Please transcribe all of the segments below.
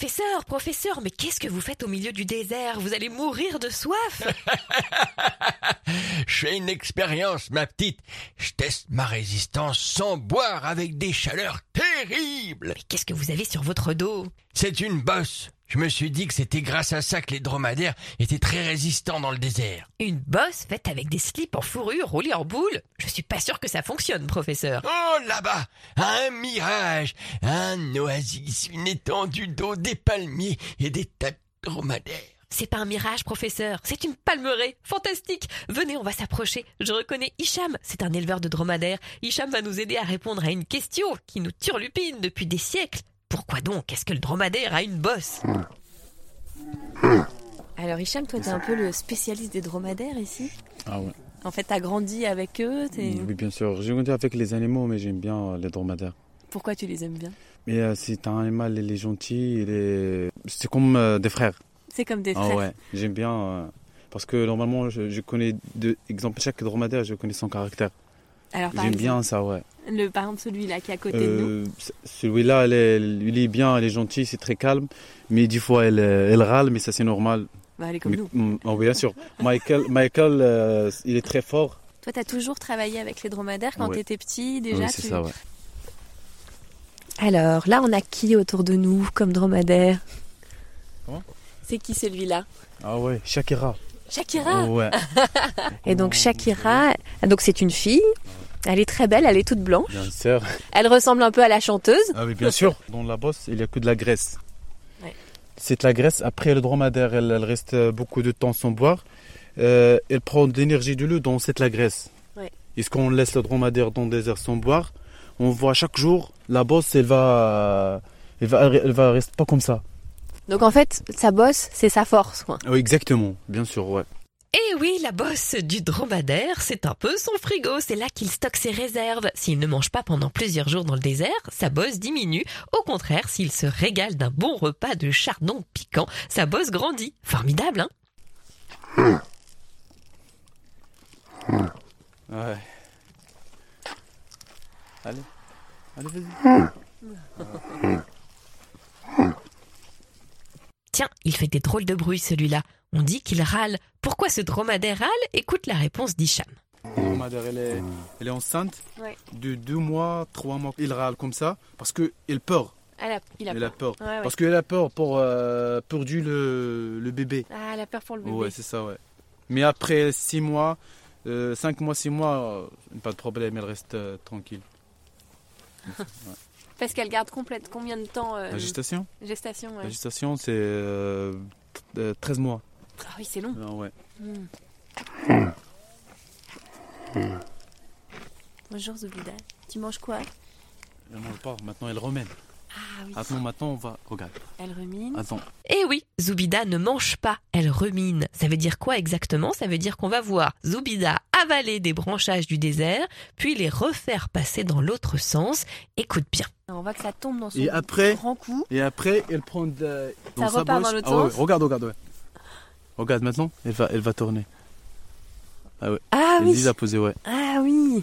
Professeur, professeur, mais qu'est-ce que vous faites au milieu du désert? Vous allez mourir de soif Je fais une expérience, ma petite. Je teste ma résistance sans boire avec des chaleurs terribles. Mais qu'est-ce que vous avez sur votre dos? C'est une bosse. Je me suis dit que c'était grâce à ça que les dromadaires étaient très résistants dans le désert. Une bosse faite avec des slips en fourrure roulés en boule? Je suis pas sûr que ça fonctionne, professeur. Oh là-bas, un mirage, un oasis, une étendue d'eau, des palmiers et des tas de dromadaires. C'est pas un mirage, professeur, c'est une palmeraie. Fantastique. Venez, on va s'approcher. Je reconnais Hicham, c'est un éleveur de dromadaires. Hicham va nous aider à répondre à une question qui nous turlupine depuis des siècles. Pourquoi donc est-ce que le dromadaire a une bosse Alors Hicham, toi t'es un peu le spécialiste des dromadaires ici Ah ouais. En fait t'as grandi avec eux, t'es- Oui, bien sûr. J'ai grandi avec les animaux, mais j'aime bien euh, les dromadaires. pourquoi tu les aimes bien Mais euh, c'est un animal, il est gentil, il est... c'est comme euh, des frères. C'est comme des Ah frères. ouais, j'aime bien. euh, parce que normalement, je, je connais, de, exemple, chaque dromadaire, je connais son caractère. Alors par J'aime exemple, bien ça, ouais. le, par exemple celui-là qui est à côté de nous, Euh, Celui-là, il est, il est bien, il est gentil, c'est très calme. Mais des fois, elle, euh, elle râle, mais ça, c'est normal. bah, elle est comme Mais- nous. mm, oh, bien sûr. Michael, Michael euh, il est très fort. Toi t'as toujours travaillé avec les dromadaires quand Ouais. t'étais petit déjà oui, c'est tu- ça, ouais. Alors là on a qui autour de nous comme dromadaire? Comment? C'est qui celui-là? Ah ouais, Shakira. Shakira Ouais, Et donc Shakira, donc c'est une fille, elle est très belle, elle est toute blanche, bien sûr. elle ressemble un peu à la chanteuse. Ah oui, bien sûr. Dans la bosse, il n'y a que de la graisse. Ouais. C'est de la graisse. Après, le dromadaire, elle, elle reste beaucoup de temps sans boire. Euh, elle prend de l'énergie de l'eau dans cette la graisse. Ouais. Est-ce qu'on laisse le dromadaire dans le désert sans boire On voit chaque jour, la bosse, elle va, elle va, elle va rester pas comme ça. Donc en fait sa bosse c'est sa force quoi. Oui, exactement. Bien sûr, ouais. Eh oui, la bosse du dromadaire, c'est un peu son frigo, c'est là qu'il stocke ses réserves. S'il ne mange pas pendant plusieurs jours dans le désert, sa bosse diminue. Au contraire, s'il se régale d'un bon repas de chardon piquant, sa bosse grandit. Formidable, hein? Ouais. Allez, allez, vas-y. Tiens, il fait des drôles de bruit celui-là. On dit qu'il râle. Pourquoi ce dromadaire râle Écoute la réponse d'Hicham. La dromadaire, elle est, elle est enceinte Ouais. de deux mois, trois mois. Il râle comme ça parce qu'il peur. Elle a, il a Elle peur. a peur. Ouais, ouais. Parce qu'elle a peur pour euh, perdu le, le bébé. Ah, elle a peur pour le bébé. Ouais, c'est ça, ouais. Mais après six mois, euh, cinq mois, six mois, euh, pas de problème, elle reste euh, tranquille. Parce qu'elle garde complète combien de temps euh, La gestation gestation ouais. La gestation, c'est euh, t- euh, 13 mois. Ah oui, c'est long. Ah ouais. Bonjour Zoubida. Tu manges quoi? Elle mange pas, maintenant elle remène. Ah oui. Attends, maintenant on va. Regarde. Elle rumine. Attends. Eh oui, Zoubida ne mange pas, elle rumine. Ça veut dire quoi exactement? Ça veut dire qu'on va voir Zoubida avaler des branchages du désert, puis les refaire passer dans l'autre sens. Écoute bien. On voit que ça tombe dans son Et après grand coup. Et après, elle prend de. Ça sa repart dans l'autre Ah ouais, sens. Regarde, regarde, ouais. Regarde maintenant, elle va, elle va tourner. Ah elle oui. dit la poser, ouais. Ah oui.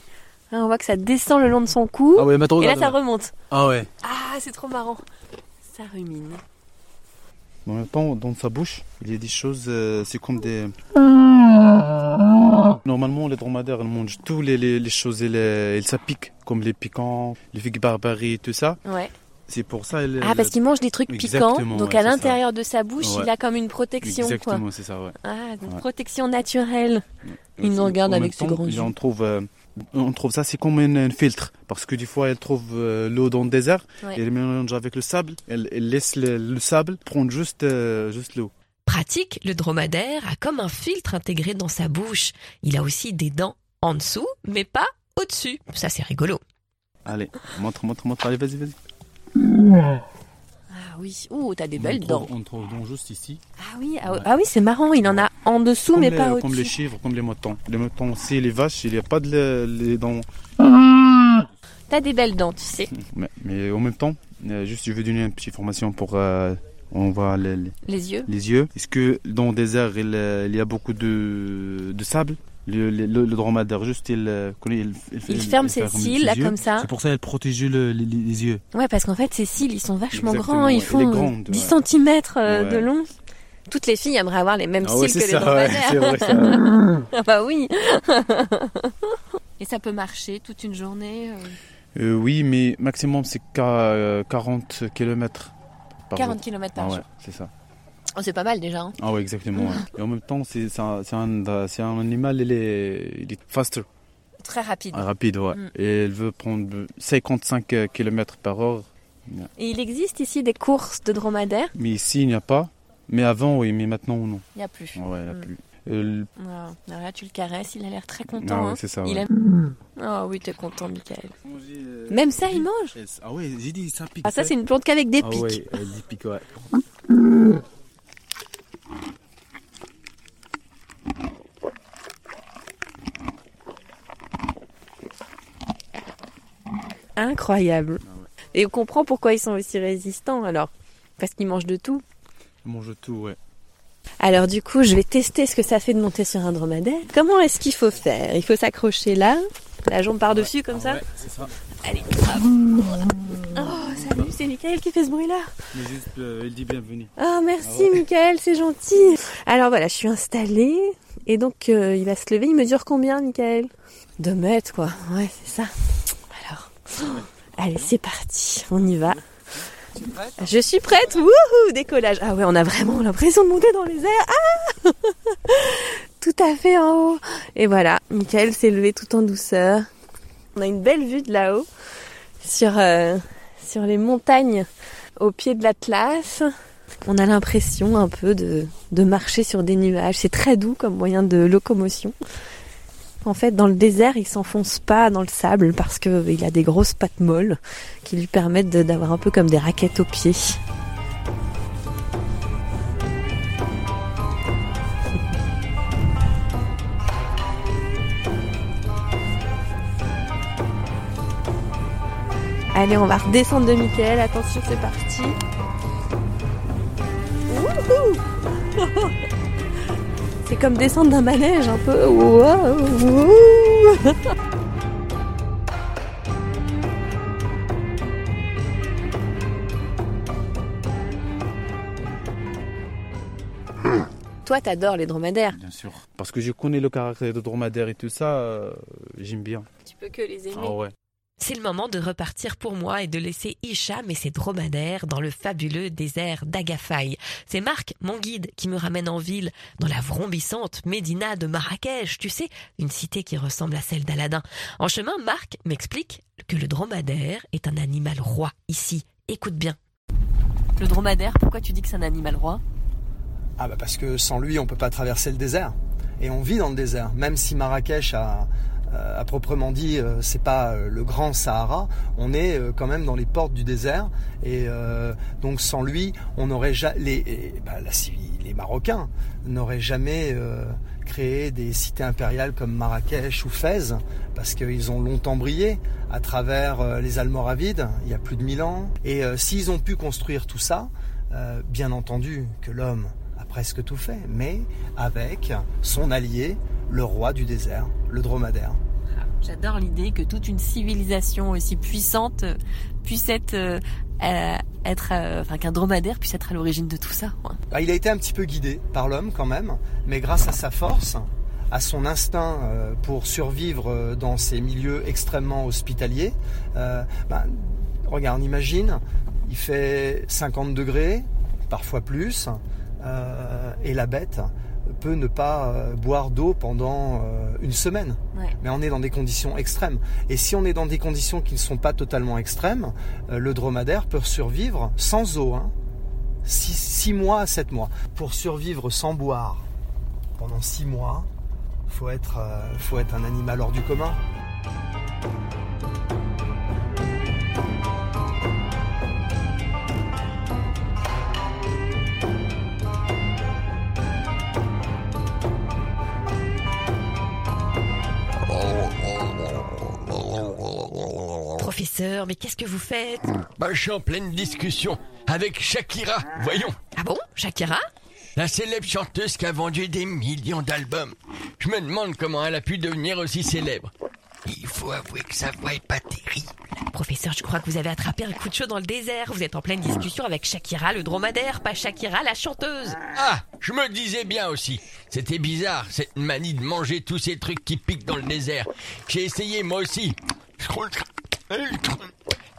Ah, on voit que ça descend le long de son cou. Ah ouais, maintenant et là, ça remonte. Ah ouais. Ah, c'est trop marrant. Ça rumine. En même temps, dans sa bouche, il y a des choses, euh, c'est comme des. Normalement, les dromadaires, ils mangent tous les, les, les choses, ils, euh, ils s'appiquent, comme les piquants, les figues barbaries, tout ça. Ouais. C'est pour ça. Elle, Ah, parce qu'il mange des trucs piquants. Exactement, Donc ouais, à ça. l'intérieur de sa bouche, Ouais. il a comme une protection. Quoi. Exactement, c'est ça, ouais. Ah, donc Ouais. protection naturelle. Il nous En regarde avec ses grands yeux. On trouve, euh, on trouve ça, c'est comme un, un filtre. Parce que des fois, elle trouve euh, l'eau dans le désert, Ouais. elle mélange avec le sable, elle, elle laisse le, le sable prendre juste, euh, juste l'eau. Pratique, le dromadaire a comme un filtre intégré dans sa bouche. Il a aussi des dents en dessous, mais pas au-dessus. Ça, c'est rigolo. Allez, montre, montre, montre, allez, vas-y, vas-y. Oui. Ouh, t'as des On belles trouve- dents. On trouve donc juste ici. Ah oui, ah, Ouais. ah oui, c'est marrant. Il en a en dessous, comme mais les, pas Comme les au-dessus. chèvres, comme les moutons. Les moutons aussi, les vaches, il n'y a pas de le- les dents. T'as des belles dents, tu sais. Mais, mais en même temps, euh, juste je veux donner une petite formation pour. euh, on voit les, les- Les yeux. les yeux. Est-ce que dans le désert, il, euh, il y a beaucoup de, de sable? Le, le, le- le dromadaire, juste, il, euh, il, Il ferme ses cils, là, yeux. comme ça. C'est pour ça qu'elle protège le- les, les yeux. Ouais, parce qu'en fait, ces cils, ils sont vachement Exactement, grands. Ils font Elle est euh, grande, 10 ouais. cm de Ouais. long. Toutes les filles aimeraient avoir les mêmes Ah cils que les ça, vrai, dromadaires. ça. ah bah oui. Et ça peut marcher toute une journée. euh, Euh, oui, mais maximum, c'est qu'à, euh, 40 km par 40 jour. km par Ah ouais, jour. c'est ça. Oh, c'est pas mal déjà. hein. Ah ouais, exactement. ouais. Et en même temps, c'est c'est un, c'est un, animal, il est, il est faster, Très rapide. ah, rapide, ouais. Mm. Et elle veut prendre 55 km par heure. Et il existe ici des courses de dromadaires? Mais ici, il n'y a pas. Mais avant, oui, mais maintenant, non. Il n'y a plus. Ah ouais, il n'y a Mm. plus. Euh, Ah, alors là, tu le caresses, il a l'air très ah content. ouais, hein. c'est ça. Il aime. Oh oui, t'es content, Michael. Même ça, il mange? Ah ouais, j'ai dit, ça pique. Ah, ça, c'est une plante qu'avec des Ah pics. ouais, elle dit pique, ouais. Incroyable. Et on comprend pourquoi ils sont aussi résistants alors. Parce qu'ils mangent de tout. Elle mange tout, ouais. Alors du coup, je vais tester ce que ça fait de monter sur un dromadaire. Comment est-ce qu'il faut faire? Il faut s'accrocher là, la jambe par-dessus comme ça? Ouais, c'est ça. Allez. Oh, salut, c'est Michael qui fait ce bruit-là. Mais juste, euh, elle dit bienvenue. Ah, merci Ah ouais. Michael, c'est gentil. Alors voilà, je suis installée. Et donc, euh, il va se lever. Il mesure combien, Michael? Deux mètres, quoi. Ouais, c'est ça. Allez, c'est parti. On y va. Je suis prête. Wouhou, décollage. Ah ouais, on a vraiment l'impression de monter dans les airs. Ah Tout à fait en haut. Et voilà, Michael s'est levé tout en douceur. On a une belle vue de là-haut sur, euh, sur les montagnes au pied de l'Atlas. On a l'impression un peu de, de marcher sur des nuages. C'est très doux comme moyen de locomotion. En fait, dans le désert, il s'enfonce pas dans le sable parce qu'il a des grosses pattes molles qui lui permettent d'avoir un peu comme des raquettes aux pieds. Allez, on va redescendre de Michael. Attention, c'est parti. C'est comme descendre d'un manège un peu. Wow. Toi, t'adores les dromadaires. Bien sûr. Parce que je connais le caractère de dromadaire et tout ça, euh, j'aime bien. Tu peux que les aimer. Ah ouais. C'est le moment de repartir pour moi et de laisser Hicham et ses dromadaires dans le fabuleux désert d'Agafay. C'est Marc, mon guide, qui me ramène en ville, dans la vrombissante Médina de Marrakech, tu sais, une cité qui ressemble à celle d'Aladin. En chemin, Marc m'explique que le dromadaire est un animal roi ici. Écoute bien. Le dromadaire, pourquoi tu dis que c'est un animal roi? Ah bah parce que sans lui, on peut pas traverser le désert. Et on vit dans le désert. Même si Marrakech a, à proprement dit, euh, c'est pas euh, le grand Sahara, on est quand même dans les portes du désert. Et donc sans lui, on n'aurait jamais les, bah, les Marocains n'auraient jamais créé des cités impériales comme Marrakech ou Fès, parce qu'ils ont longtemps brillé à travers les Almoravides, il y a plus de mille ans. Et s'ils ont pu construire tout ça, bien entendu que l'homme a presque tout fait, mais avec son allié, le roi du désert, le dromadaire. J'adore l'idée que toute une civilisation aussi puissante puisse être, euh, euh, enfin qu'un dromadaire puisse être à l'origine de tout ça. Bah, il a été un petit peu guidé par l'homme quand même, mais grâce à sa force, à son instinct euh, pour survivre dans ces milieux extrêmement hospitaliers. Bah, regarde, on imagine, il fait 50 degrés, parfois plus, et la bête peut ne pas euh, boire d'eau pendant euh, une semaine. Mais on est dans des conditions extrêmes. Et si on est dans des conditions qui ne sont pas totalement extrêmes, euh, le dromadaire peut survivre sans eau. Hein, 6 mois à 7 mois. Pour survivre sans boire pendant 6 mois, il faut être, faut être un animal hors du commun. Mais qu'est-ce que vous faites? Bah, Je suis en pleine discussion avec Shakira, voyons. Ah bon? Shakira? La célèbre chanteuse qui a vendu des millions d'albums. Je me demande comment elle a pu devenir aussi célèbre. Il faut avouer que sa voix est pas terrible. Professeur, je crois que vous avez attrapé un coup de chaud dans le désert. Vous êtes en pleine discussion avec Shakira le dromadaire, pas Shakira la chanteuse. Ah, je me disais bien aussi. C'était bizarre, cette manie de manger tous ces trucs qui piquent dans le désert. J'ai essayé moi aussi.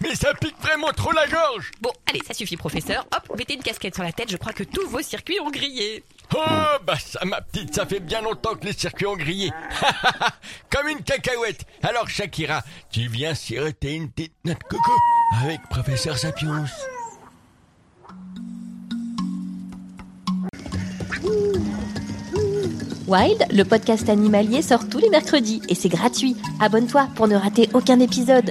Mais ça pique vraiment trop la gorge Bon, allez, ça suffit, professeur. Hop, mettez une casquette sur la tête, je crois que tous vos circuits ont grillé. Oh, bah ça, ma petite, ça fait bien longtemps que les circuits ont grillé. Comme une cacahuète. Alors, Shakira, tu viens siroter une petite note coco avec professeur Sapiens. Wild, le podcast animalier, sort tous les mercredis et c'est gratuit. Abonne-toi pour ne rater aucun épisode.